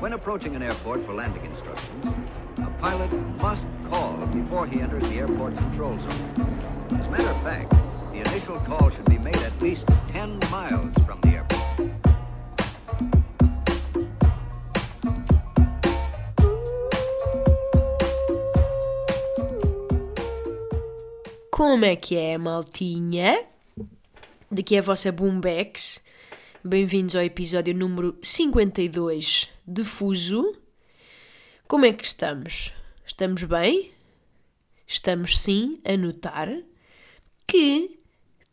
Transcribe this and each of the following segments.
When approaching an airport for landing instructions, a pilot must call before he enters the airport control zone. As a matter of fact, the initial call should be made at least 10 miles from the airport. Como é que é, maltinha? Daqui é a vossa Boombex. Bem-vindos ao episódio número 52 de Fuso. Como é que estamos? Estamos bem? Estamos sim a notar que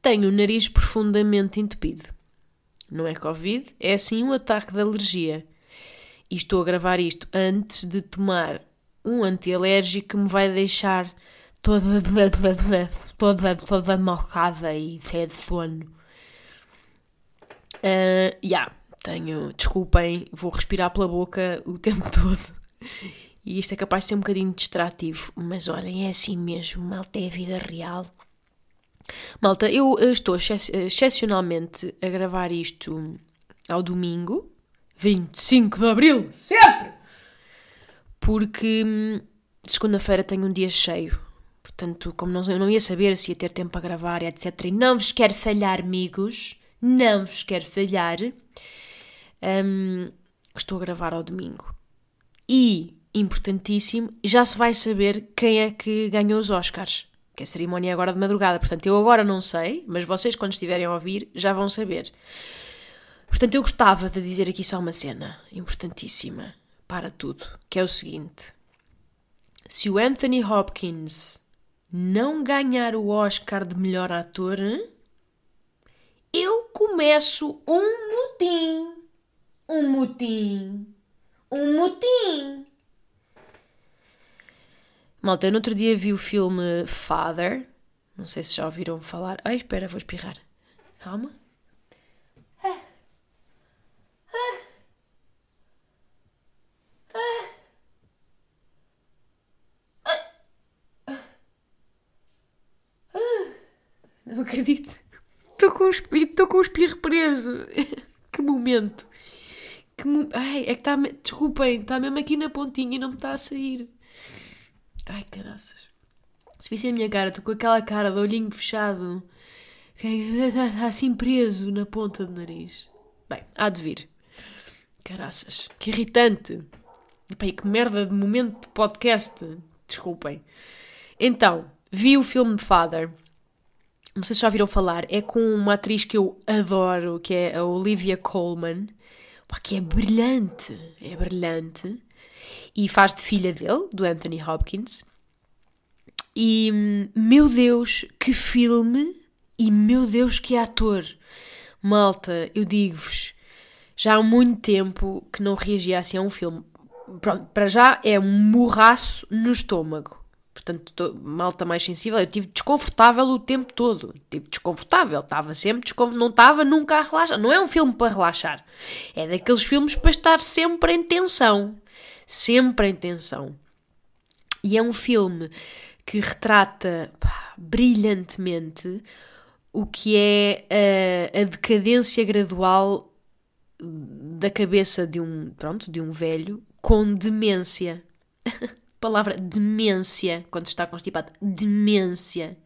tenho o nariz profundamente entupido. Não é Covid, é sim um ataque de alergia. E estou a gravar isto antes de tomar um antialérgico que me vai deixar toda, toda, toda malcada e cheia de sono. Uh, yeah, tenho, desculpem, vou respirar pela boca o tempo todo. E isto é capaz de ser um bocadinho distrativo, mas olhem, é assim mesmo, malta, é a vida real. Malta, eu estou excepcionalmente a gravar isto ao domingo, 25 de Abril, sempre! Porque hum, segunda-feira tenho um dia cheio. Portanto, como não, eu não ia saber se ia ter tempo para gravar, etc. E não vos quero falhar, amigos. Não vos quero falhar. Um, estou a gravar ao domingo. E, importantíssimo, já se vai saber quem é que ganhou os Oscars. Que a cerimónia é agora de madrugada. Portanto, eu agora não sei, mas vocês, quando estiverem a ouvir, já vão saber. Portanto, eu gostava de dizer aqui só uma cena importantíssima para tudo, que é o seguinte. Se o Anthony Hopkins não ganhar o Oscar de melhor ator, eu começo um motim. Um motim. Um motim. Malta, eu no outro dia vi o filme Father. Não sei se já ouviram falar. Ai, espera, vou espirrar. Calma. Não acredito. Estou com, com o espirro preso. que momento. Que mo... Ai, é que está. Desculpem, está mesmo aqui na pontinha e não me está a sair. Ai, caraças. Se vissem a minha cara, estou com aquela cara de olhinho fechado. Está assim preso na ponta do nariz. Bem, há de vir. Caraças. Que irritante. Bem, que merda de momento de podcast. Desculpem. Então, vi o filme Father não sei se já ouviram falar, é com uma atriz que eu adoro, que é a Olivia Colman, que é brilhante, é brilhante, e faz de filha dele, do Anthony Hopkins. E, meu Deus, que filme, e meu Deus, que ator. Malta, eu digo-vos, já há muito tempo que não reagia assim a um filme. Pronto, para já é um morraço no estômago portanto, tô, malta mais sensível, eu tive desconfortável o tempo todo. Tive desconfortável, estava sempre desconfortável, não estava nunca a relaxar. Não é um filme para relaxar, é daqueles filmes para estar sempre em tensão. Sempre em tensão. E é um filme que retrata pá, brilhantemente o que é a, a decadência gradual da cabeça de um, pronto, de um velho com demência. palavra demência, quando está constipado, demência.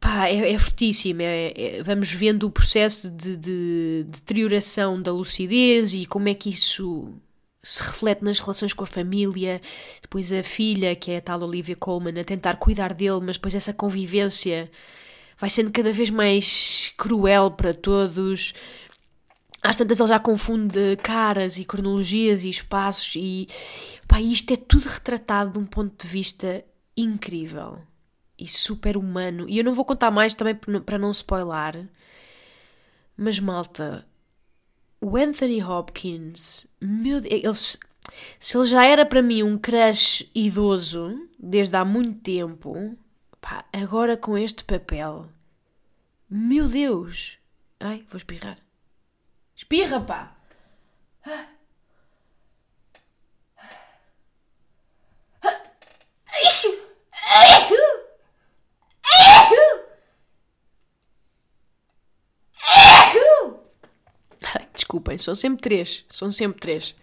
Pá, é, é fortíssimo. É, é, vamos vendo o processo de, de, de deterioração da lucidez e como é que isso se reflete nas relações com a família, depois a filha, que é a tal Olivia Colman, a tentar cuidar dele, mas depois essa convivência vai sendo cada vez mais cruel para todos. Às tantas ele já confunde caras e cronologias e espaços e pá, isto é tudo retratado de um ponto de vista incrível e super humano. E eu não vou contar mais também para não spoiler, mas malta, o Anthony Hopkins, meu Deus, se ele já era para mim um crush idoso desde há muito tempo, pá, agora com este papel, meu Deus, ai, vou espirrar. Espirra, pá! desculpem, são sempre três. São sempre três.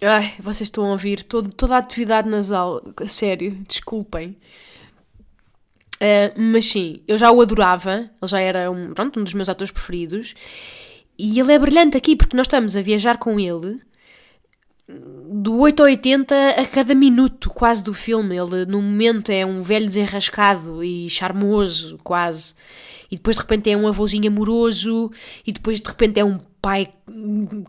Ai, vocês estão a ouvir todo, toda a atividade nasal. Sério, desculpem. Uh, mas sim, eu já o adorava. Ele já era um, pronto, um dos meus atores preferidos. E ele é brilhante aqui porque nós estamos a viajar com ele do 8 ao 80 a cada minuto quase do filme. Ele no momento é um velho desenrascado e charmoso quase. E depois de repente é um avôzinho amoroso e depois de repente é um pai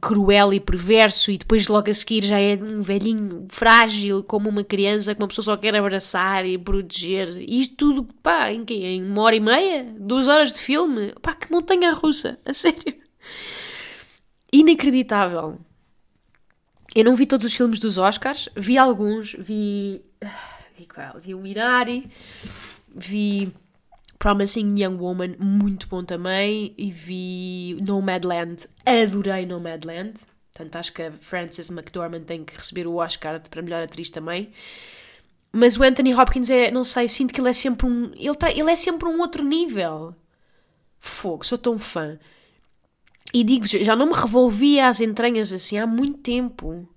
cruel e perverso e depois logo a seguir já é um velhinho frágil como uma criança que uma pessoa só quer abraçar e proteger. E isto tudo, pá, em quê? Em uma hora e meia? Duas horas de filme? Pá, que montanha russa, a sério. Inacreditável. Eu não vi todos os filmes dos Oscars, vi alguns, vi. Vi qual? Vi o Minari, vi Promising Young Woman, muito bom também, e vi Nomadland, adorei Nomadland. Portanto, acho que a Frances McDormand tem que receber o Oscar para melhor atriz também. Mas o Anthony Hopkins é, não sei, sinto que ele é sempre um. Ele, ele é sempre um outro nível. Fogo, sou tão fã. E digo-vos, já não me revolvia as entranhas assim há muito tempo.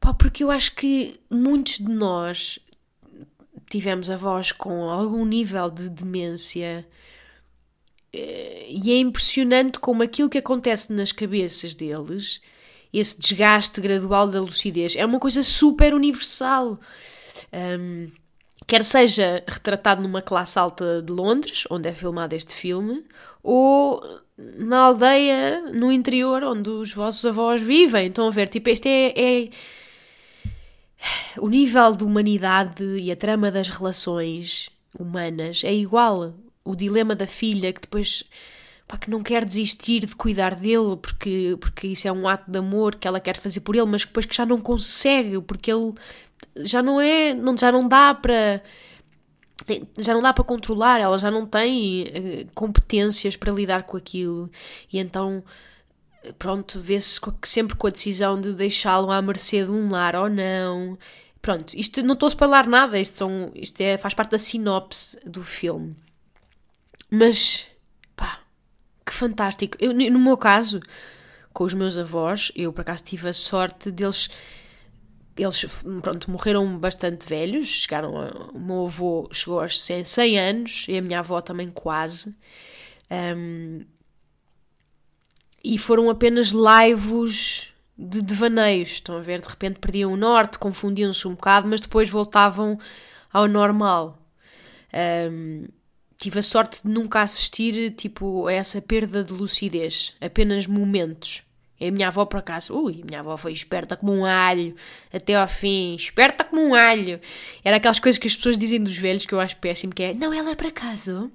Pá, porque eu acho que muitos de nós tivemos avós com algum nível de demência eh, e é impressionante como aquilo que acontece nas cabeças deles, esse desgaste gradual da lucidez, é uma coisa super universal. Um, quer seja retratado numa classe alta de Londres, onde é filmado este filme, ou na aldeia, no interior, onde os vossos avós vivem. Estão a ver? Tipo, este é, é o nível de humanidade e a trama das relações humanas é igual. O dilema da filha que depois pá, que não quer desistir de cuidar dele porque, porque isso é um ato de amor que ela quer fazer por ele, mas depois que já não consegue porque ele já não é, não, já não dá para já não dá para controlar, ela já não tem uh, competências para lidar com aquilo e então pronto, vê-se sempre com a decisão de deixá-lo à mercê de um lar ou não. Pronto, isto não estou a falar nada, isto, são, isto é, faz parte da sinopse do filme. Mas, pá, que fantástico. Eu, no meu caso, com os meus avós, eu por acaso tive a sorte deles eles pronto, morreram bastante velhos, chegaram a, o meu avô chegou aos 100, 100 anos e a minha avó também quase. Um, e foram apenas laivos de devaneios, estão a ver? De repente perdiam o norte, confundiam-se um bocado, mas depois voltavam ao normal. Um, tive a sorte de nunca assistir tipo, a essa perda de lucidez, apenas momentos. E a minha avó, por acaso, ui, a minha avó foi esperta como um alho, até ao fim, esperta como um alho. Era aquelas coisas que as pessoas dizem dos velhos que eu acho péssimo, que é, não, ela é por acaso,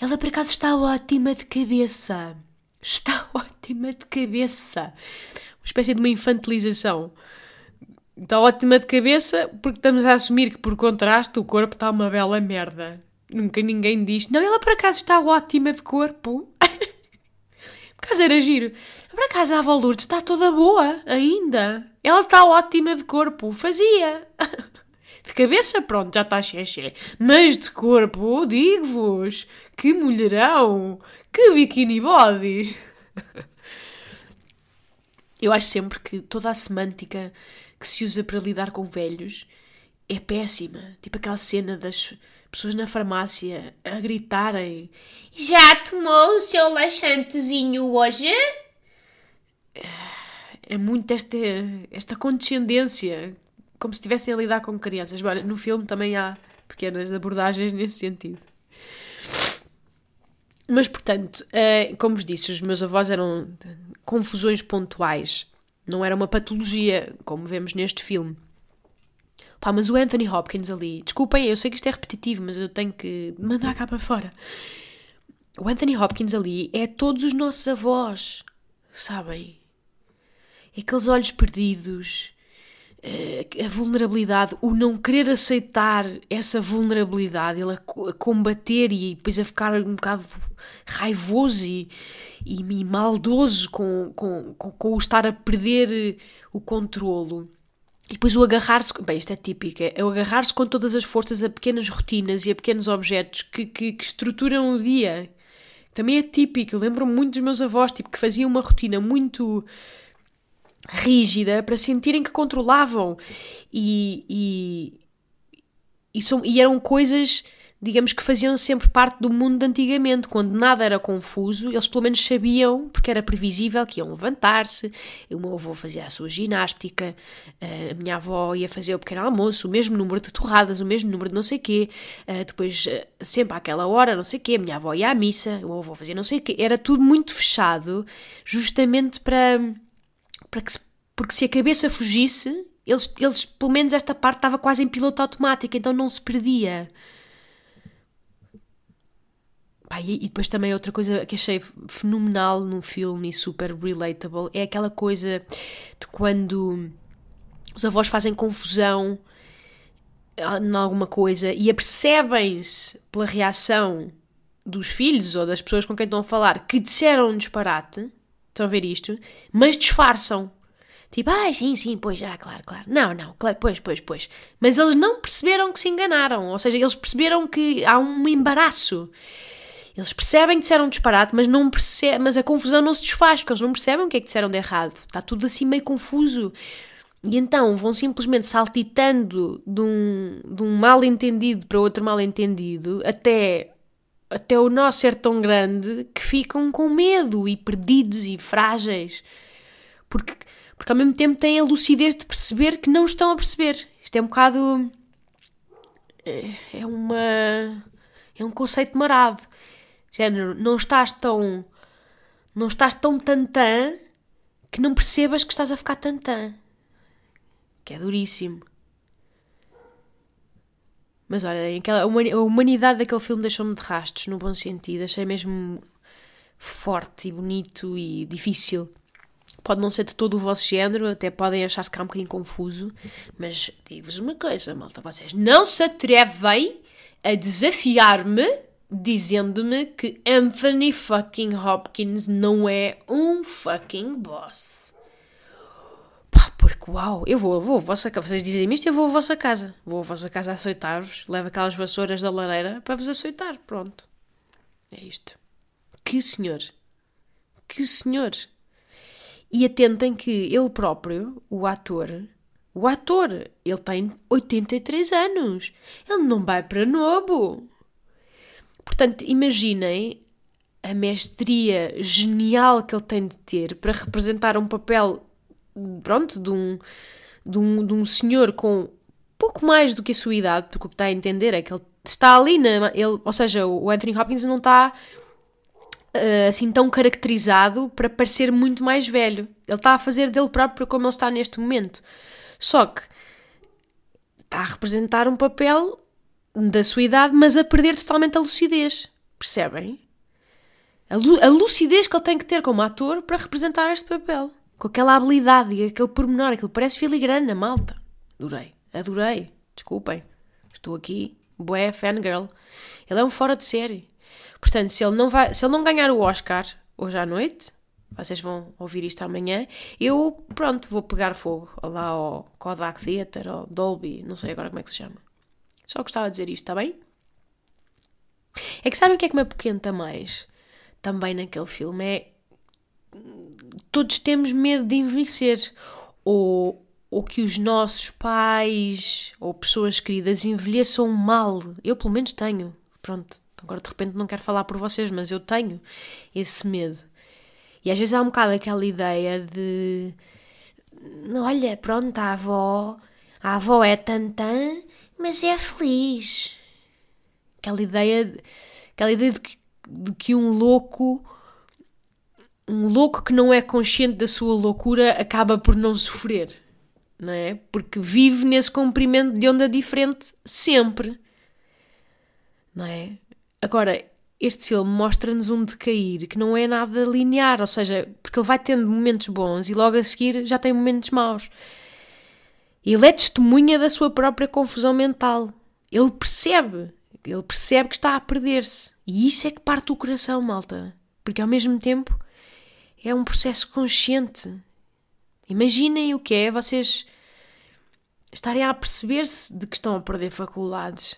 ela por acaso está ótima de cabeça. Está ótima de cabeça. Uma espécie de uma infantilização. Está ótima de cabeça porque estamos a assumir que, por contraste, o corpo está uma bela merda. Nunca ninguém diz, não, ela por acaso está ótima de corpo. por acaso era giro. Por acaso a avó está toda boa ainda. Ela está ótima de corpo. Fazia. De cabeça, pronto, já está xexé. Mas de corpo, digo-vos, que mulherão, que bikini body. Eu acho sempre que toda a semântica que se usa para lidar com velhos é péssima. Tipo aquela cena das pessoas na farmácia a gritarem: Já tomou o seu laxantezinho hoje? É muito esta, esta condescendência, como se estivessem a lidar com crianças. No filme também há pequenas abordagens nesse sentido. Mas, portanto, eh, como vos disse, os meus avós eram confusões pontuais. Não era uma patologia, como vemos neste filme. Pá, mas o Anthony Hopkins ali... Desculpem, eu sei que isto é repetitivo, mas eu tenho que mandar cá para fora. O Anthony Hopkins ali é todos os nossos avós, sabem? aqueles olhos perdidos, eh, a vulnerabilidade, o não querer aceitar essa vulnerabilidade, ele a, combater e depois a ficar um bocado raivoso e, e, maldoso com, com, com, com, o estar a perder o controlo. E depois o agarrar-se, bem, isto é típico, é o agarrar-se com todas as forças a pequenas rotinas e a pequenos objetos que, que, que estruturam o dia, também é típico. Eu lembro-me muito dos meus avós, tipo, que faziam uma rotina muito rígida para sentirem que controlavam. E, e, e, são, e eram coisas digamos que faziam sempre parte do mundo de antigamente, quando nada era confuso, eles pelo menos sabiam, porque era previsível, que iam levantar-se, o meu avô fazia a sua ginástica, a minha avó ia fazer o pequeno almoço, o mesmo número de torradas, o mesmo número de não sei quê, depois sempre àquela hora, não sei quê, a minha avó ia à missa, o meu avô fazia não sei quê, era tudo muito fechado, justamente para, para que se, porque se a cabeça fugisse, eles, eles, pelo menos esta parte estava quase em piloto automático, então não se perdia. Pá, e, e, depois também outra coisa que achei fenomenal no filme e super relatable é aquela coisa de quando os avós fazem confusão em alguma coisa e apercebem-se pela reação dos filhos ou das pessoas com quem estão a falar que disseram um disparate, estão a ver isto, mas disfarçam. Tipo, ah, sim, sim, pois já, claro, claro. Não, não, claro, pois, pois, pois. Mas eles não perceberam que se enganaram, ou seja, eles perceberam que há um embaraço. Eles percebem que disseram disparate, mas, não percebe, mas a confusão não se desfaz, porque eles não percebem o que é que disseram de errado. Está tudo assim meio confuso. E então vão simplesmente saltitando de um, de um mal entendido para outro mal entendido, até, até o nó ser tão grande que ficam com medo e perdidos e frágeis. Porque, porque ao mesmo tempo têm a lucidez de perceber que não estão a perceber. Isto é um bocado. É, é uma. É um conceito marado. Género, não estás tão. Não estás tão tantã que não percebas que estás a ficar tantã. Que é duríssimo. Mas olha, aquela, a humanidade daquele filme deixou-me de rastos, no bom sentido. Achei mesmo forte e bonito e difícil. Pode não ser de todo o vosso género, até podem achar-se é um bocadinho confuso, mas digo-vos uma coisa, malta, vocês não se atrevem a desafiar-me dizendo-me que Anthony fucking Hopkins não é um fucking boss. Porque uau, eu vou, vou, vossa, vocês dizem isto, eu vou à vossa casa. Vou à vossa casa açoitar-vos, levo aquelas vassouras da lareira para vos açoitar, pronto. É isto. Que senhor. Que senhor. E atentem que ele próprio, o ator, o ator, ele tem 83 anos. Ele não vai para novo. Portanto, imaginem a mestria genial que ele tem de ter para representar um papel, pronto, de um, de um, de um senhor com pouco mais do que a sua idade, porque o que está a entender é que ele está ali, na, ele, ou seja, o Anthony Hopkins não está uh, assim tão caracterizado para parecer muito mais velho. Ele está a fazer dele próprio como ele está neste momento. Só que está a representar um papel da sua idade, mas a perder totalmente a lucidez. Percebem? A, lu a lucidez que ele tem que ter como ator para representar este papel. Com aquela habilidade e aquele pormenor, aquilo parece filigrana, malta. Adorei, adorei. Desculpem. Estou aqui, bué, fangirl. Ele é um fora de série. Portanto, se ele não, vai, se ele não ganhar o Oscar hoje à noite, vocês vão ouvir isto amanhã, eu, pronto, vou pegar fogo lá ao Kodak Theatre, ou Dolby, não sei agora como é que se chama. Só gostava de dizer isto, está bem? É que sabem o que é que me apoquenta mais? Também naquele filme é. Todos temos medo de envelhecer. Ou, ou que os nossos pais ou pessoas queridas envelheçam mal. Eu, pelo menos, tenho. Pronto, agora de repente não quero falar por vocês, mas eu tenho esse medo. E às vezes há um bocado aquela ideia de. Olha, pronto, a avó. A avó é tantã mas é feliz. Aquela ideia, aquela ideia de que, de que um louco, um louco que não é consciente da sua loucura acaba por não sofrer, não é? Porque vive nesse comprimento de onda diferente sempre, não é? Agora, este filme mostra-nos um decair que não é nada linear, ou seja, porque ele vai tendo momentos bons e logo a seguir já tem momentos maus. Ele é testemunha da sua própria confusão mental. Ele percebe, ele percebe que está a perder-se. E isso é que parte do coração, malta. Porque ao mesmo tempo é um processo consciente. Imaginem o que é vocês estarem a perceber-se de que estão a perder faculdades.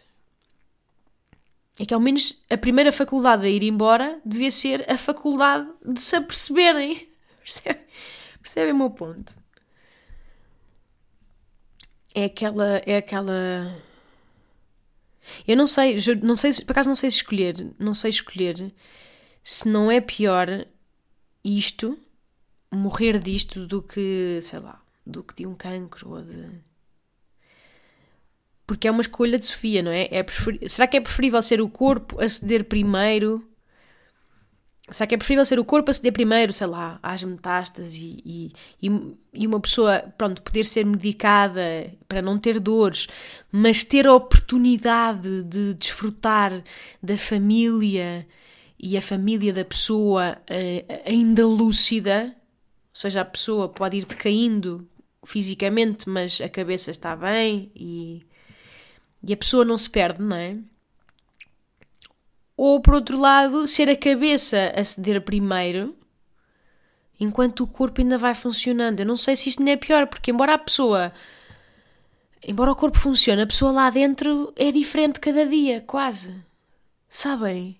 é que ao menos a primeira faculdade a ir embora devia ser a faculdade de se aperceberem. Percebem? Percebem o meu ponto? É aquela. É aquela. Eu não sei, não sei, por acaso não sei escolher, não sei escolher se não é pior isto, morrer disto, do que, sei lá, do que de um cancro ou de. Porque é uma escolha de Sofia, não é? é prefer... Será que é preferível ser o corpo a ceder primeiro? Será que é preferível ser o corpo a ceder primeiro, sei lá, às metástases e, e, e uma pessoa, pronto, poder ser medicada para não ter dores, mas ter a oportunidade de desfrutar da família e a família da pessoa uh, ainda lúcida, ou seja, a pessoa pode ir decaindo fisicamente, mas a cabeça está bem e, e a pessoa não se perde, não é? Ou por outro lado, ser a cabeça a ceder primeiro, enquanto o corpo ainda vai funcionando. Eu não sei se isto não é pior, porque embora a pessoa. Embora o corpo funcione, a pessoa lá dentro é diferente cada dia, quase. Sabem?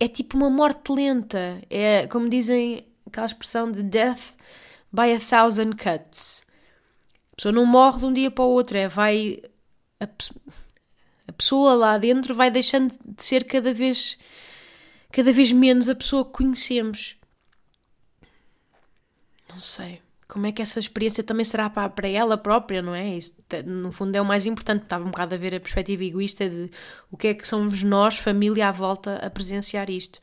É tipo uma morte lenta. É como dizem aquela expressão de death by a thousand cuts. A pessoa não morre de um dia para o outro, é vai. A, a pessoa lá dentro vai deixando de ser cada vez. cada vez menos a pessoa que conhecemos. Não sei como é que essa experiência também será para, para ela própria, não é? No fundo, é o mais importante. Estava um bocado a ver a perspectiva egoísta de o que é que somos nós, família à volta, a presenciar isto.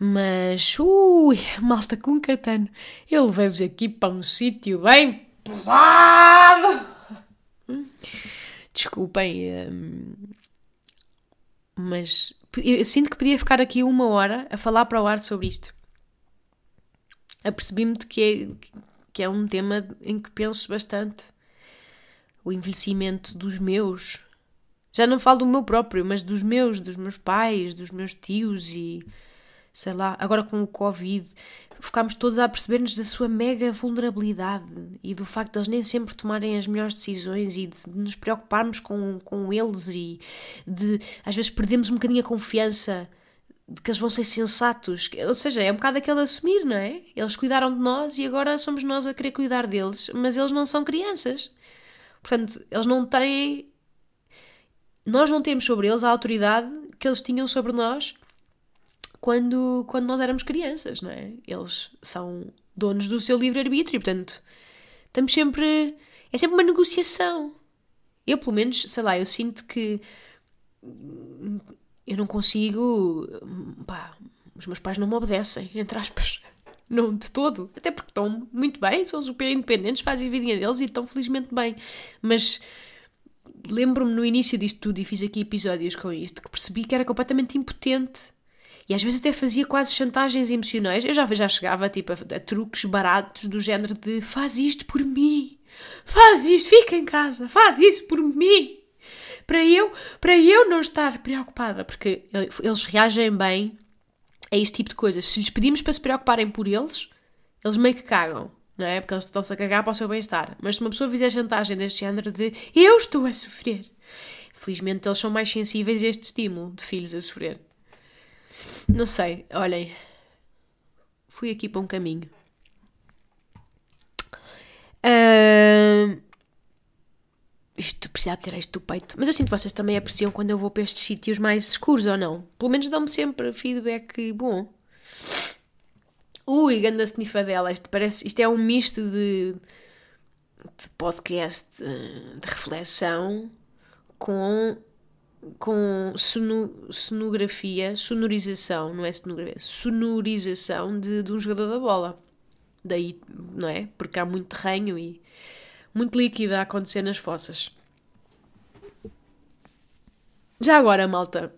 Mas, ui, malta com catano, eu levei-vos aqui para um sítio bem pesado. Desculpem, hum, mas eu sinto que podia ficar aqui uma hora a falar para o ar sobre isto apercebi-me de que é, que é um tema em que penso bastante. O envelhecimento dos meus. Já não falo do meu próprio, mas dos meus, dos meus pais, dos meus tios e sei lá, agora com o Covid, ficámos todos a perceber-nos da sua mega vulnerabilidade e do facto de eles nem sempre tomarem as melhores decisões e de nos preocuparmos com, com eles e de às vezes perdemos um bocadinho a confiança de que eles vão ser sensatos. Ou seja, é um bocado aquele assumir, não é? Eles cuidaram de nós e agora somos nós a querer cuidar deles, mas eles não são crianças. Portanto, eles não têm. Nós não temos sobre eles a autoridade que eles tinham sobre nós quando, quando nós éramos crianças, não é? Eles são donos do seu livre-arbítrio, portanto, estamos sempre. É sempre uma negociação. Eu, pelo menos, sei lá, eu sinto que eu não consigo. Pá, os meus pais não me obedecem, entre aspas. Não de todo. Até porque estão muito bem, são super independentes, fazem a vidinha deles e estão felizmente bem. Mas lembro-me no início disto tudo e fiz aqui episódios com isto que percebi que era completamente impotente. E às vezes até fazia quase chantagens emocionais. Eu já, já chegava tipo, a, a truques baratos do género de faz isto por mim, faz isto, fica em casa, faz isso por mim para eu, para eu não estar preocupada, porque eles reagem bem a este tipo de coisas. Se lhes pedimos para se preocuparem por eles, eles meio que cagam, não é? Porque eles estão-se a cagar para o seu bem-estar. Mas se uma pessoa fizer chantagem deste género de eu estou a sofrer, felizmente eles são mais sensíveis a este estímulo de filhos a sofrer. Não sei, olhem, fui aqui para um caminho. Uh, isto precisa ter isto do peito. Mas eu sinto que vocês também apreciam quando eu vou para estes sítios mais escuros ou não. Pelo menos dão-me sempre feedback bom. Ui, ganda snifadela. Isto, parece, isto é um misto de, de podcast eh, de reflexão com, com sono, sonografia, sonorização, não é sonografia, sonorização de, de um jogador da bola. Daí, não é? Porque há muito terreno e muito líquida a acontecer nas fossas. Já agora, malta,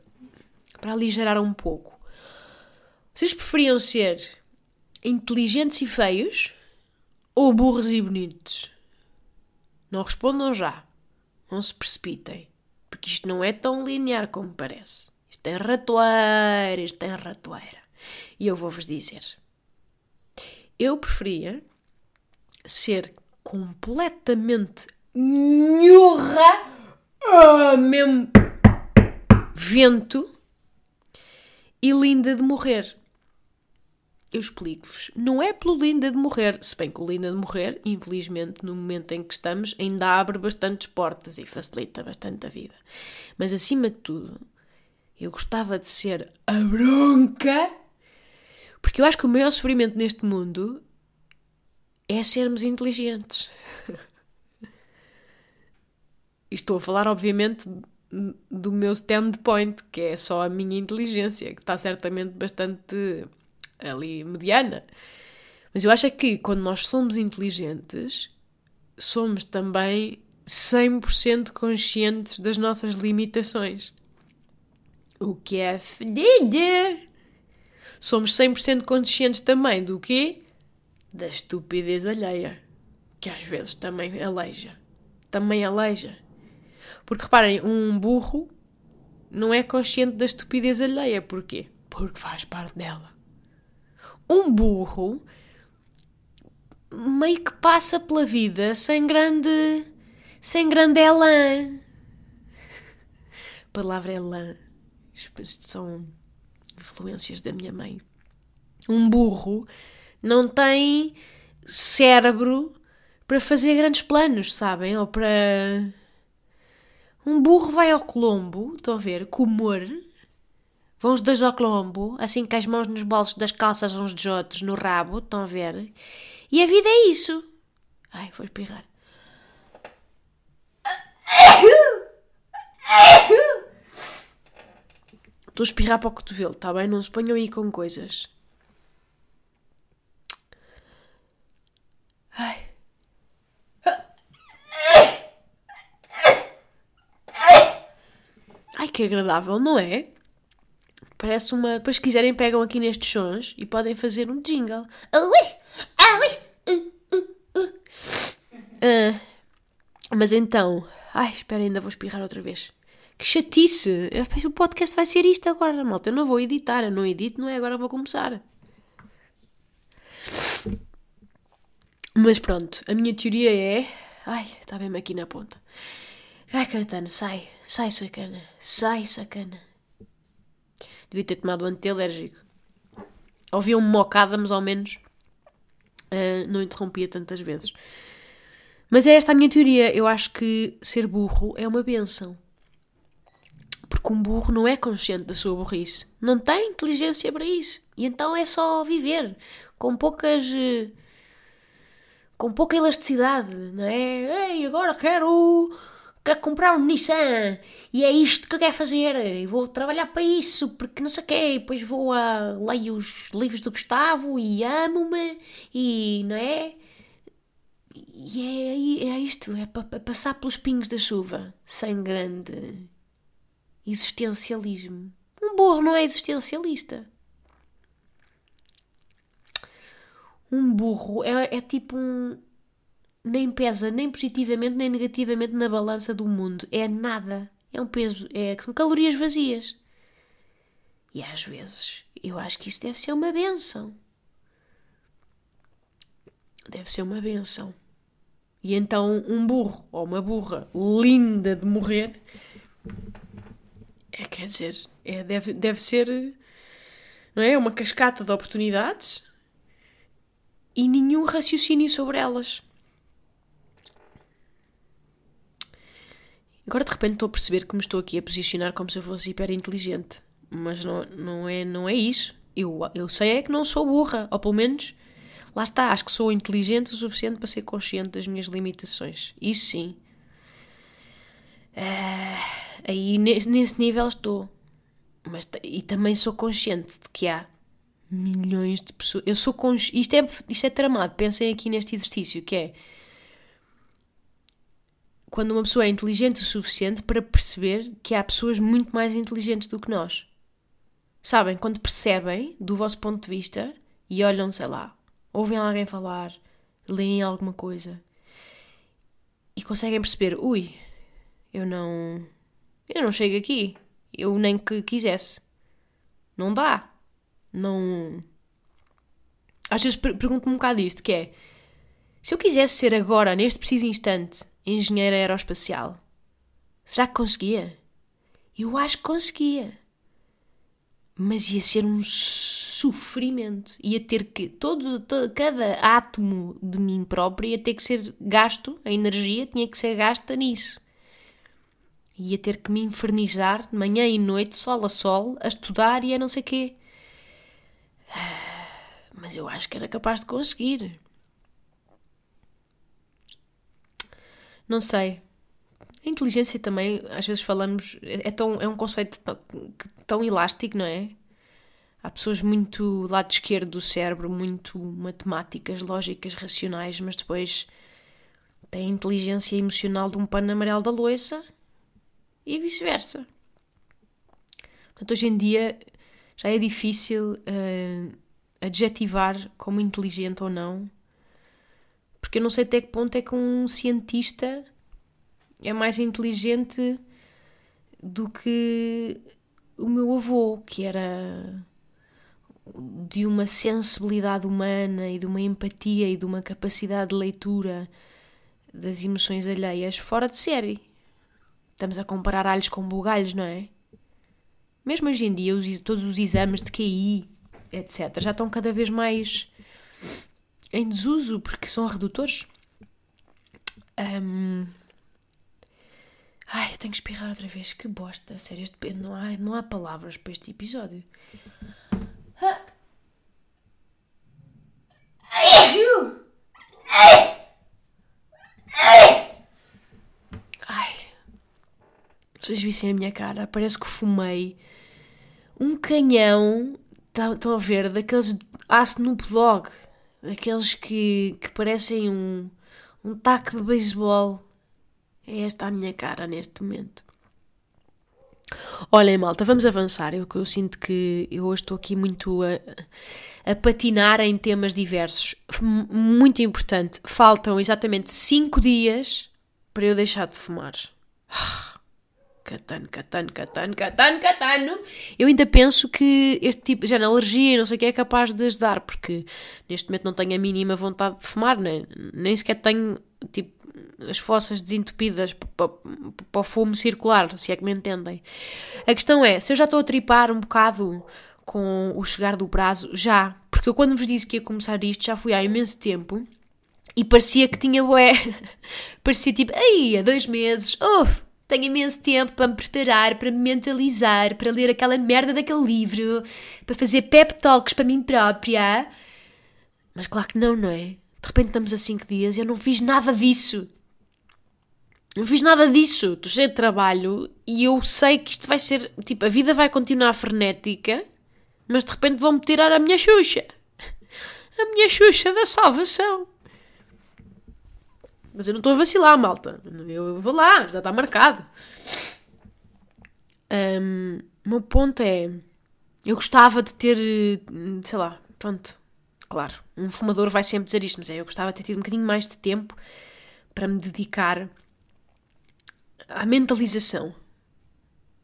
para aligerar um pouco, vocês preferiam ser inteligentes e feios ou burros e bonitos? Não respondam já. Não se precipitem. Porque isto não é tão linear como parece. Isto tem ratoeira, isto tem ratoeira. E eu vou-vos dizer. Eu preferia ser completamente nhurra, ah, mesmo vento e linda de morrer. Eu explico-vos. Não é pelo linda de morrer, se bem que o linda de morrer, infelizmente, no momento em que estamos, ainda abre bastantes portas e facilita bastante a vida. Mas acima de tudo, eu gostava de ser a bronca, porque eu acho que o maior sofrimento neste mundo é sermos inteligentes. Estou a falar, obviamente, do meu standpoint, que é só a minha inteligência, que está certamente bastante ali mediana. Mas eu acho é que quando nós somos inteligentes, somos também 100% conscientes das nossas limitações. O que é fedido. Somos 100% conscientes também do quê? Da estupidez alheia, que às vezes também aleija. Também aleija. Porque reparem, um burro não é consciente da estupidez alheia. Porquê? Porque faz parte dela. Um burro meio que passa pela vida sem grande. sem grande elan. A palavra elan. São influências da minha mãe. Um burro não tem cérebro para fazer grandes planos, sabem? Ou para um burro vai ao Colombo, estão a ver, comer. Vão os dois ao Colombo, assim com as mãos nos bolsos das calças uns dos outros, no rabo, estão a ver. E a vida é isso. Ai, vou espirrar. Estou a espirrar para o cotovelo, está bem? Não se ponham aí com coisas. Que agradável, não é? Parece uma. Depois, se quiserem, pegam aqui nestes sons e podem fazer um jingle. Uh, mas então. Ai, espera, ainda vou espirrar outra vez. Que chatice! O podcast vai ser isto agora, malta. Eu não vou editar. Eu não edito, não é? Agora vou começar. Mas pronto, a minha teoria é. Ai, está bem aqui na ponta. Ai, Caetano, sai, sai, sacana, sai, sacana. Devia ter tomado antialérgico. Ouvia um mocada, mas ao menos uh, não interrompia tantas vezes. Mas é esta a minha teoria. Eu acho que ser burro é uma benção. Porque um burro não é consciente da sua burrice. Não tem inteligência para isso. E então é só viver com poucas. Uh, com pouca elasticidade, não é? Ei, agora quero quer comprar um Nissan e é isto que quer fazer, e vou trabalhar para isso, porque não sei o quê, e depois vou a leio os livros do Gustavo e amo-me, e não é? E é, é isto, é para passar pelos pingos da chuva, sem grande existencialismo. Um burro não é existencialista. Um burro é, é tipo um, nem pesa nem positivamente nem negativamente na balança do mundo. É nada. É um peso. É, são calorias vazias. E às vezes eu acho que isso deve ser uma benção. Deve ser uma benção. E então um burro ou uma burra linda de morrer. É, quer dizer, é, deve, deve ser não é? uma cascata de oportunidades e nenhum raciocínio sobre elas. Agora de repente estou a perceber que me estou aqui a posicionar como se eu fosse hiper inteligente. Mas não, não, é, não é isso. Eu, eu sei é que não sou burra. Ou pelo menos, lá está, acho que sou inteligente o suficiente para ser consciente das minhas limitações. Isso sim. Uh, aí nesse nível estou. Mas, e também sou consciente de que há milhões de pessoas. Eu sou. Isto é, isto é tramado. Pensem aqui neste exercício que é quando uma pessoa é inteligente o suficiente para perceber que há pessoas muito mais inteligentes do que nós. Sabem? Quando percebem, do vosso ponto de vista, e olham, sei lá, ouvem alguém falar, leem alguma coisa e conseguem perceber: ui, eu não. Eu não chego aqui. Eu nem que quisesse. Não dá. Não. Às vezes pergunto-me um bocado isto: que é. Se eu quisesse ser agora, neste preciso instante, engenheira aeroespacial. Será que conseguia? Eu acho que conseguia. Mas ia ser um sofrimento. Ia ter que. Todo, todo, cada átomo de mim próprio ia ter que ser gasto, a energia tinha que ser gasta nisso. Ia ter que me infernizar de manhã e noite, sol a sol, a estudar e a não sei quê. Mas eu acho que era capaz de conseguir. Não sei. A inteligência também, às vezes falamos, é, tão, é um conceito tão, tão elástico, não é? Há pessoas muito lado esquerdo do cérebro, muito matemáticas, lógicas, racionais, mas depois têm a inteligência emocional de um pano amarelo da loiça e vice-versa. Portanto, hoje em dia já é difícil uh, adjetivar como inteligente ou não, porque eu não sei até que ponto é que um cientista é mais inteligente do que o meu avô, que era de uma sensibilidade humana e de uma empatia e de uma capacidade de leitura das emoções alheias fora de série. Estamos a comparar alhos com bugalhos, não é? Mesmo hoje em dia, os, todos os exames de QI, etc., já estão cada vez mais em desuso porque são redutores. Um... Ai, tenho que espirrar outra vez. Que bosta, sério. Este... Não, há, não há palavras para este episódio. Ai. Vocês vissem a minha cara. Parece que fumei um canhão. Estão a ver? Daqueles Snoop Dogg. Daqueles que, que parecem um, um taco de beisebol. É esta a minha cara neste momento. Olhem, malta, vamos avançar. Eu, eu sinto que eu hoje estou aqui muito a, a patinar em temas diversos. Muito importante, faltam exatamente 5 dias para eu deixar de fumar. Catano, catano, catano, catano, catano. Eu ainda penso que este tipo de alergia e não sei o que é capaz de ajudar, porque neste momento não tenho a mínima vontade de fumar, nem, nem sequer tenho tipo as fossas desentupidas para, o fumo circular, se é que me entendem. A questão é, se eu já estou a tripar um bocado com o chegar do prazo, já, porque eu quando vos disse que ia começar isto, já fui há imenso tempo, e parecia que tinha bué, parecia tipo, aí, há dois meses, oh, tenho imenso tempo para me preparar, para me mentalizar, para ler aquela merda daquele livro, para fazer pep talks para mim própria. Mas claro que não, não é? De repente estamos a 5 dias e eu não fiz nada disso. Não fiz nada disso. Estou cheio de trabalho e eu sei que isto vai ser. Tipo, a vida vai continuar frenética, mas de repente vão-me tirar a minha Xuxa. A minha Xuxa da salvação. Mas eu não estou a vacilar, malta. Eu vou lá, já está marcado. Um, o meu ponto é. Eu gostava de ter. Sei lá, pronto Claro, um fumador vai sempre dizer isto, mas é, eu gostava de ter tido um bocadinho mais de tempo para me dedicar à mentalização.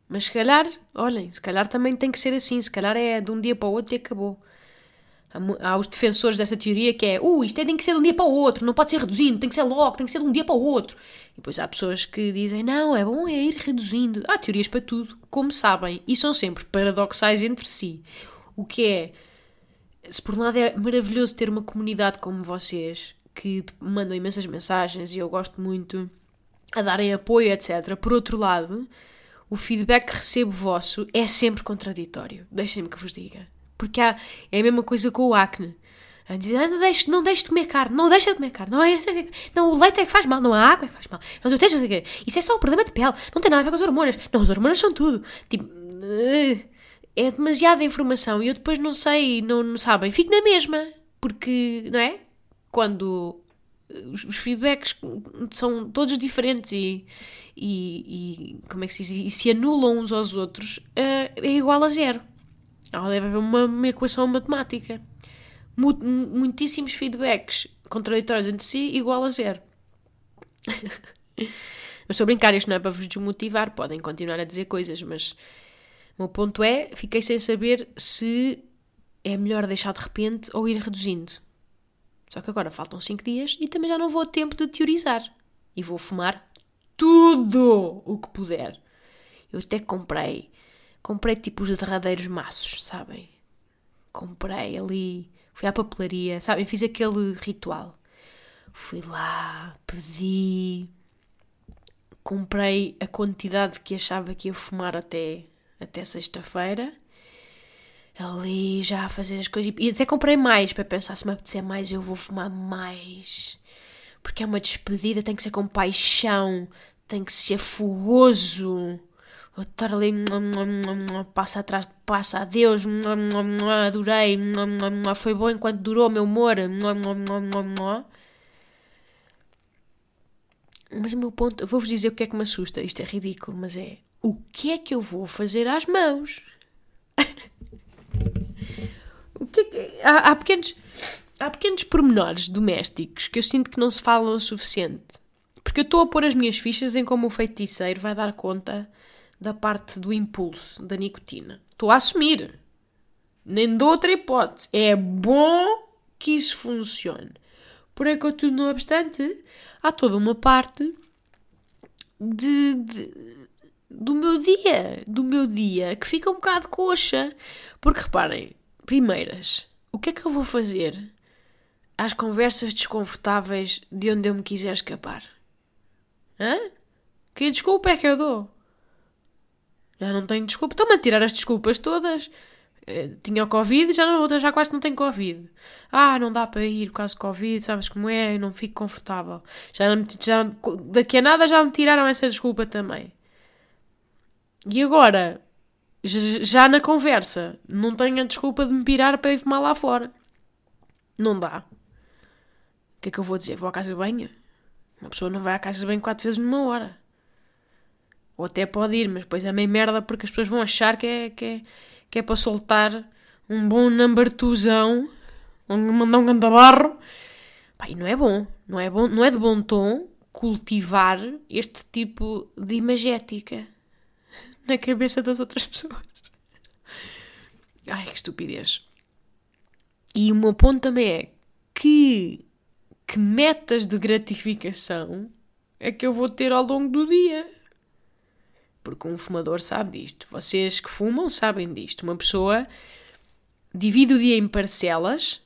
Mas se calhar, olhem, se calhar também tem que ser assim, se calhar é de um dia para o outro e acabou. Há, os defensores dessa teoria que é, uh, isto é, tem que ser de um dia para o outro, não pode ser reduzindo, tem que ser logo, tem que ser de um dia para o outro. E depois há pessoas que dizem, não, é bom é ir reduzindo. Há teorias para tudo, como sabem, e são sempre paradoxais entre si. O que é se por um lado é maravilhoso ter uma comunidade como vocês que mandam imensas mensagens e eu gosto muito a darem apoio, etc. Por outro lado, o feedback que recebo vosso é sempre contraditório. Deixem-me que vos diga. Porque há, é a mesma coisa com o acne. A dizer, ah, não deixes não deixe de comer carne, não deixa de comer carne, não, é, não, o leite é que faz mal, não a água é que faz mal, não, tens, isso é só um problema de pele, não tem nada a ver com as hormonas, não, as hormonas são tudo. Tipo, uh, é demasiada informação e eu depois não sei, não, não sabem, fico na mesma, porque, não é? Quando os, os feedbacks são todos diferentes e, e, e, como é que se diz? E se anulam uns aos outros, uh, é igual a zero. Ela deve haver uma, uma equação matemática. Muitíssimos feedbacks contraditórios entre si, igual a zero. mas estou a brincar, isto não é para vos desmotivar, podem continuar a dizer coisas, mas o meu ponto é, fiquei sem saber se é melhor deixar de repente ou ir reduzindo. Só que agora faltam 5 dias e também já não vou a tempo de teorizar. E vou fumar tudo o que puder. Eu até comprei. Comprei tipo os derradeiros maços, sabem? Comprei ali. Fui à papelaria, sabem? Fiz aquele ritual. Fui lá, pedi. Comprei a quantidade que achava que ia fumar até, até sexta-feira. Ali já a fazer as coisas. E até comprei mais para pensar se me apetecer mais, eu vou fumar mais. Porque é uma despedida, tem que ser com paixão, tem que ser fogoso. Vou estar ali, passa atrás de passa, adeus, adorei, foi bom enquanto durou meu humor. Mas o meu ponto, vou-vos dizer o que é que me assusta, isto é ridículo, mas é o que é que eu vou fazer às mãos? o que, é que há, há, pequenos, há pequenos pormenores domésticos que eu sinto que não se falam o suficiente. Porque eu estou a pôr as minhas fichas em como o feiticeiro vai dar conta da parte do impulso, da nicotina. Estou a assumir. Nem dou outra hipótese. É bom que isso funcione. Porém, contudo, não obstante, há toda uma parte de, de, do meu dia, do meu dia, que fica um bocado coxa. Porque reparem, primeiras, o que é que eu vou fazer às conversas desconfortáveis de onde eu me quiser escapar? Hã? Que desculpa é que eu dou? Já não tenho desculpa. Estão-me a tirar as desculpas todas. Eh, tinha o Covid, já, não, já quase não tenho Covid. Ah, não dá para ir por causa do Covid, sabes como é? Eu não fico confortável. Já, já, daqui a nada já me tiraram essa desculpa também. E agora, já na conversa, não tenho a desculpa de me pirar para ir fumar lá fora. Não dá. O que é que eu vou dizer? Vou à casa de banho? Uma pessoa não vai à casa de banho quatro vezes numa hora. Ou até pode ir, mas depois é meio merda porque as pessoas vão achar que é, que é, que é para soltar um bom number twozão, mandar um gandabarro. E não é bom, não é bom, não é de bom tom cultivar este tipo de imagética na cabeça das outras pessoas. Ai, que estupidez. E o meu ponto também é que que metas de gratificação é que eu vou ter ao longo do dia? Porque um fumador sabe disto. Vocês que fumam sabem disto. Uma pessoa divide o dia em parcelas,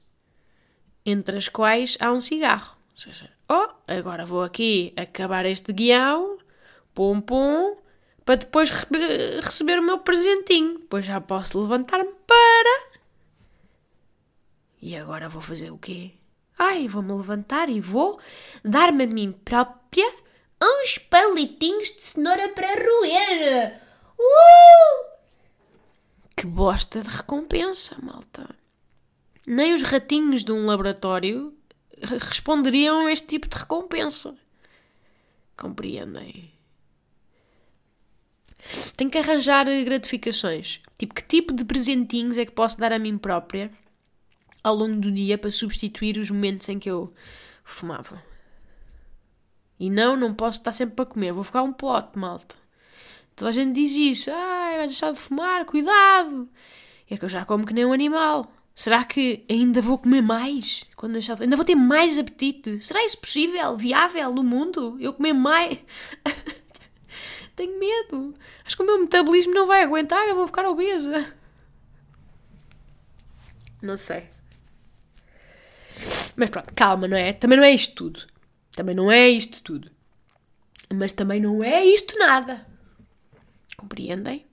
entre as quais há um cigarro. Ou seja, oh, agora vou aqui acabar este guião, pum pum, para depois re receber o meu presentinho. Depois já posso levantar-me para. E agora vou fazer o quê? Ai, vou-me levantar e vou dar-me a mim própria uns palitinhos de cenoura para roer. Uh! Que bosta de recompensa, malta. Nem os ratinhos de um laboratório responderiam a este tipo de recompensa. Compreendem? Tenho que arranjar gratificações. Tipo, que tipo de presentinhos é que posso dar a mim própria ao longo do dia para substituir os momentos em que eu fumava. E não, não posso estar sempre para comer, vou ficar um pote, malta. Toda a gente diz isso, ai, vai deixar de fumar, cuidado. É que eu já como que nem um animal. Será que ainda vou comer mais? Quando deixar de... Ainda vou ter mais apetite? Será isso possível? Viável no mundo? Eu comer mais? Tenho medo. Acho que o meu metabolismo não vai aguentar, eu vou ficar obesa. Não sei. Mas pronto, calma, não é? Também não é isto tudo. Também não é isto tudo. Mas também não é isto nada. Compreendem?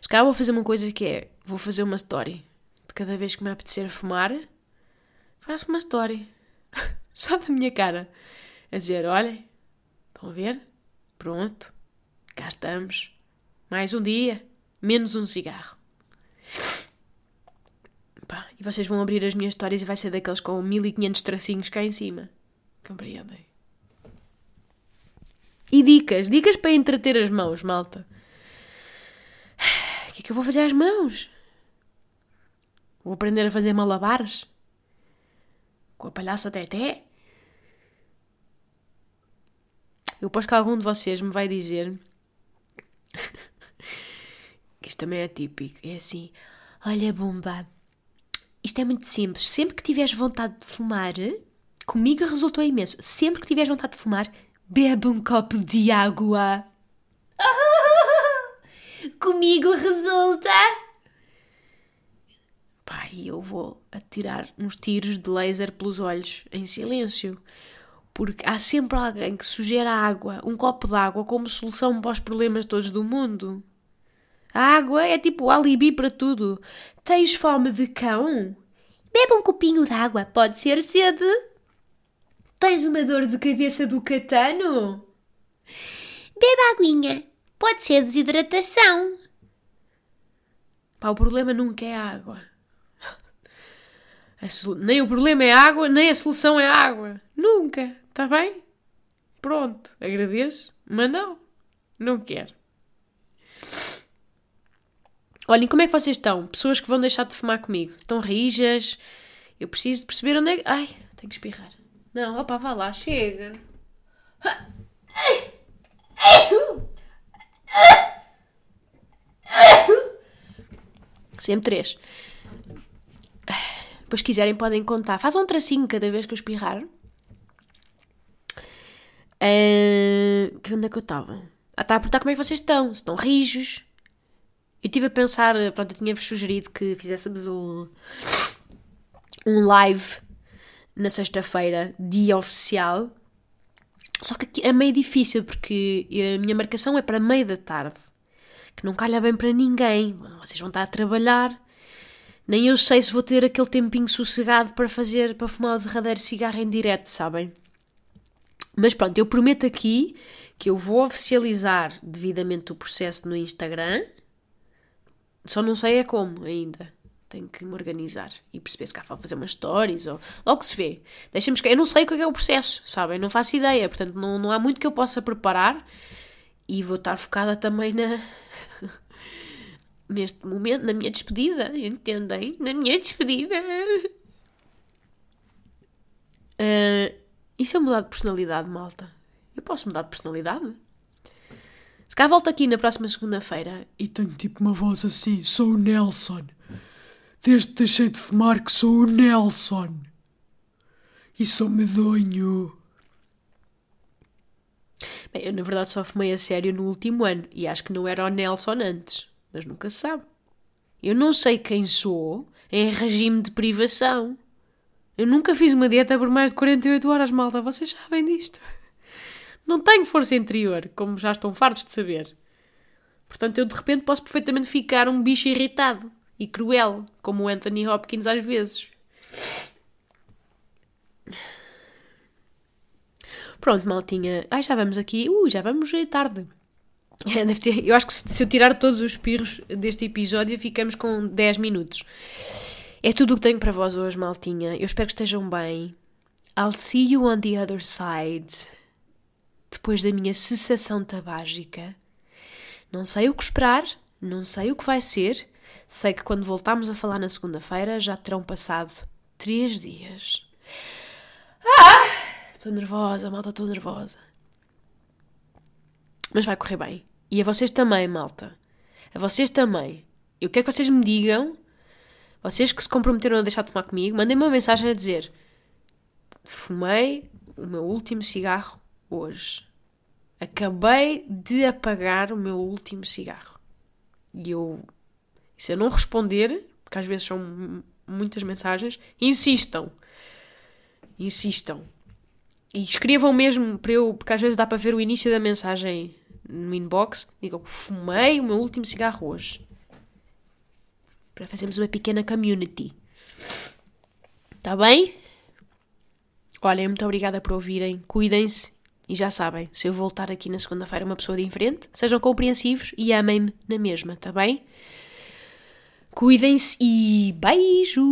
Se calhar vou fazer uma coisa que é: vou fazer uma story. De cada vez que me apetecer fumar, faço uma story. Só da minha cara. A dizer: olhem, estão a ver? Pronto, cá estamos. Mais um dia, menos um cigarro. E vocês vão abrir as minhas histórias e vai ser daqueles com 1500 tracinhos cá em cima. Compreendem? E dicas, dicas para entreter as mãos, malta. O que é que eu vou fazer às mãos? Vou aprender a fazer malabares? Com a palhaça Teté? Eu aposto que algum de vocês me vai dizer que isto também é típico. É assim: Olha, bomba, isto é muito simples. Sempre que tiveres vontade de fumar, comigo resultou imenso. Sempre que tiveres vontade de fumar, bebe um copo de água. Comigo resulta. E eu vou atirar uns tiros de laser pelos olhos, em silêncio. Porque há sempre alguém que sugere a água, um copo de água, como solução para os problemas todos do mundo. A água é tipo o alibi para tudo. Tens fome de cão? Bebe um copinho de água, pode ser sede. Tens uma dor de cabeça do catano? Bebe aguinha, pode ser desidratação. Pá, o problema nunca é a água. A solu- Nem o problema é a água, nem a solução é a água. Nunca, está bem? Pronto, agradeço, mas não, não quero. Olhem, como é que vocês estão? Pessoas que vão deixar de fumar comigo. Estão rijas? Eu preciso de perceber onde é que... Ai, tenho que espirrar. Não, opa, vá lá, chega. Sempre três. Depois, se quiserem, podem contar. Fazam um tracinho cada vez que eu espirrar. Ah, que onde é que eu estava? Ah, está a perguntar como é que vocês estão. Se estão rijos. Eu estive a pensar, pronto, eu tinha-vos sugerido que fizéssemos um, um live na sexta-feira, dia oficial. Só que aqui é meio difícil porque a minha marcação é para meio da tarde, que não calha bem para ninguém. Vocês vão estar a trabalhar. Nem eu sei se vou ter aquele tempinho sossegado para fazer, para fumar o derradeiro cigarro em direto, sabem? Mas pronto, eu prometo aqui que eu vou oficializar devidamente o processo no Instagram. Só não sei é como ainda. Tenho que me organizar e perceber se cá vou fazer umas stories ou. Logo se vê. Deixem-me esque- Eu não sei o que é, que é o processo, sabem? Não faço ideia. Portanto, não, não há muito que eu possa preparar e vou estar focada também na. Neste momento, na minha despedida, entendem? Na minha despedida. Ah, e se eu mudar de personalidade, malta? Eu posso mudar de personalidade? Se cá volto aqui na próxima segunda-feira E tenho tipo uma voz assim, sou o Nelson. Desde que deixei de fumar que sou o Nelson. E sou medonho. Bem, eu na verdade só fumei a sério no último ano e acho que não era o Nelson antes, mas nunca se sabe. Eu não sei quem sou em regime de privação. Eu nunca fiz uma dieta por mais de 48 horas, malta, vocês sabem disto. Não tenho força interior, como já estão fartos de saber. Portanto, eu de repente posso perfeitamente ficar um bicho irritado e cruel, como o Anthony Hopkins às vezes. Pronto, maltinha. Ai, já vamos aqui. Uh, já vamos é tarde. É, Eu acho que se se eu tirar todos os espirros deste episódio, ficamos com 10 minutos. É tudo o que tenho para vós hoje, maltinha. Eu espero que estejam bem. I'll see you on the other side. Depois da minha cessação tabágica. Não sei o que esperar, não sei o que vai ser. Sei que quando voltarmos a falar na segunda-feira já terão passado três dias. Estou nervosa, malta, estou nervosa. Mas vai correr bem. E a vocês também, malta. A vocês também. Eu quero que vocês me digam, vocês que se comprometeram a deixar de fumar comigo, mandem-me uma mensagem a dizer: Fumei o meu último cigarro hoje. Acabei de apagar o meu último cigarro. E eu. Se eu não responder, porque às vezes são muitas mensagens, insistam. Insistam. E escrevam mesmo para eu, porque às vezes dá para ver o início da mensagem no inbox. Digam, fumei o meu último cigarro hoje. Para fazermos uma pequena community. Está bem? Olhem, muito obrigada por ouvirem. Cuidem-se. E já sabem, se eu voltar aqui na segunda-feira uma pessoa diferente, sejam compreensivos e amem-me na mesma, tá bem? Cuidem-se e beijos!